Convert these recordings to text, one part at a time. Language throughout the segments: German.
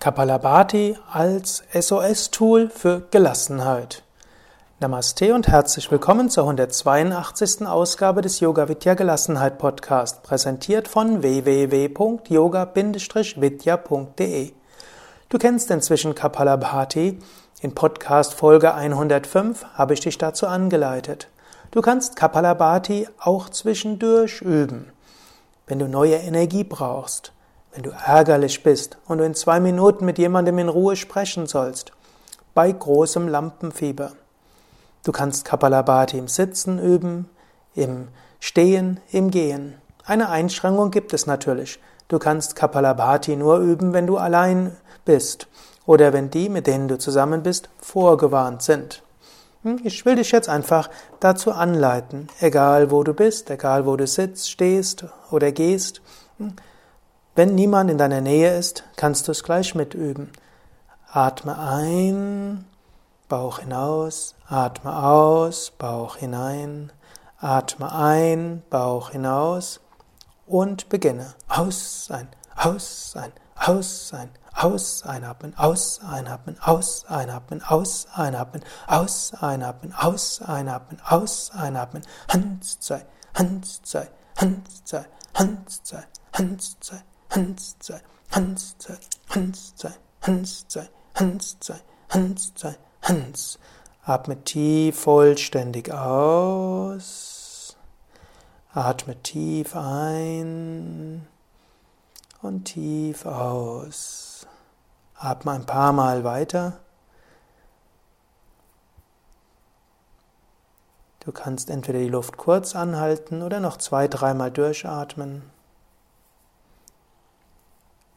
Kapalabhati als SOS-Tool für Gelassenheit. Namaste und herzlich willkommen zur 182. Ausgabe des Yoga Vidya Gelassenheit Podcast, präsentiert von www.yoga-vidya.de. Du kennst inzwischen Kapalabhati. In Podcast Folge 105 habe ich dich dazu angeleitet. Du kannst Kapalabhati auch zwischendurch üben, wenn du neue Energie brauchst wenn du ärgerlich bist und du in zwei Minuten mit jemandem in Ruhe sprechen sollst, bei großem Lampenfieber. Du kannst Kapalabhati im Sitzen üben, im Stehen, im Gehen. Eine Einschränkung gibt es natürlich. Du kannst Kapalabhati nur üben, wenn du allein bist oder wenn die, mit denen du zusammen bist, vorgewarnt sind. Hm, ich will dich jetzt einfach dazu anleiten, egal wo du bist, egal wo du sitzt, stehst oder gehst. Wenn niemand in deiner Nähe ist, kannst du es gleich mitüben. Atme ein, Bauch hinaus, atme aus, Bauch hinein, atme ein, Bauch hinaus und beginne. Aus, ein, aus, ein, aus, ein, aus, einatmen, aus, einatmen, aus, einatmen, aus, einatmen, aus, einatmen, aus, einatmen, aus, einatmen, Hans, zwei, Hans, zwei, Hans, zwei, Hans, zwei, Hans, zwei. Hans sei, Hans sei, Hans sei, Hans sei, Hans sei, Hans sei, Hans. Atme tief vollständig aus. Atme tief ein und tief aus. Atme ein paar Mal weiter. Du kannst entweder die Luft kurz anhalten oder noch zwei, dreimal durchatmen.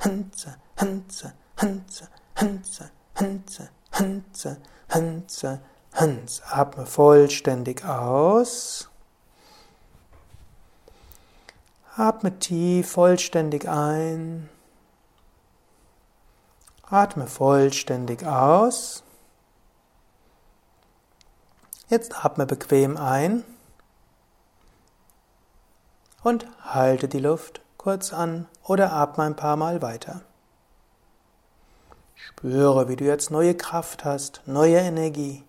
Hansa, Hansa, Hansa, Hansa, Hansa, Hansa, Hansa, Hans. Atme vollständig aus. Atme tief vollständig ein. Atme vollständig aus. Jetzt atme bequem ein und halte die Luft kurz an oder atme ein paar Mal weiter. Spüre, wie du jetzt neue Kraft hast, neue Energie,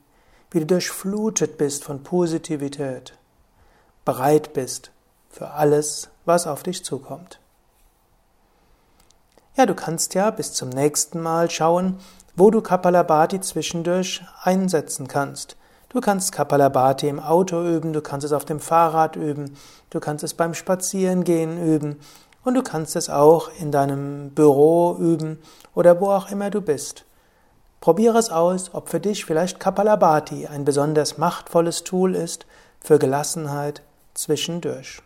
wie du durchflutet bist von Positivität, bereit bist für alles, was auf dich zukommt. Ja, du kannst ja bis zum nächsten Mal schauen, wo du Kapalabhati zwischendurch einsetzen kannst. Du kannst Kapalabhati im Auto üben, du kannst es auf dem Fahrrad üben, du kannst es beim Spazierengehen üben und du kannst es auch in deinem Büro üben oder wo auch immer du bist. Probiere es aus, ob für dich vielleicht Kapalabhati ein besonders machtvolles Tool ist für Gelassenheit zwischendurch.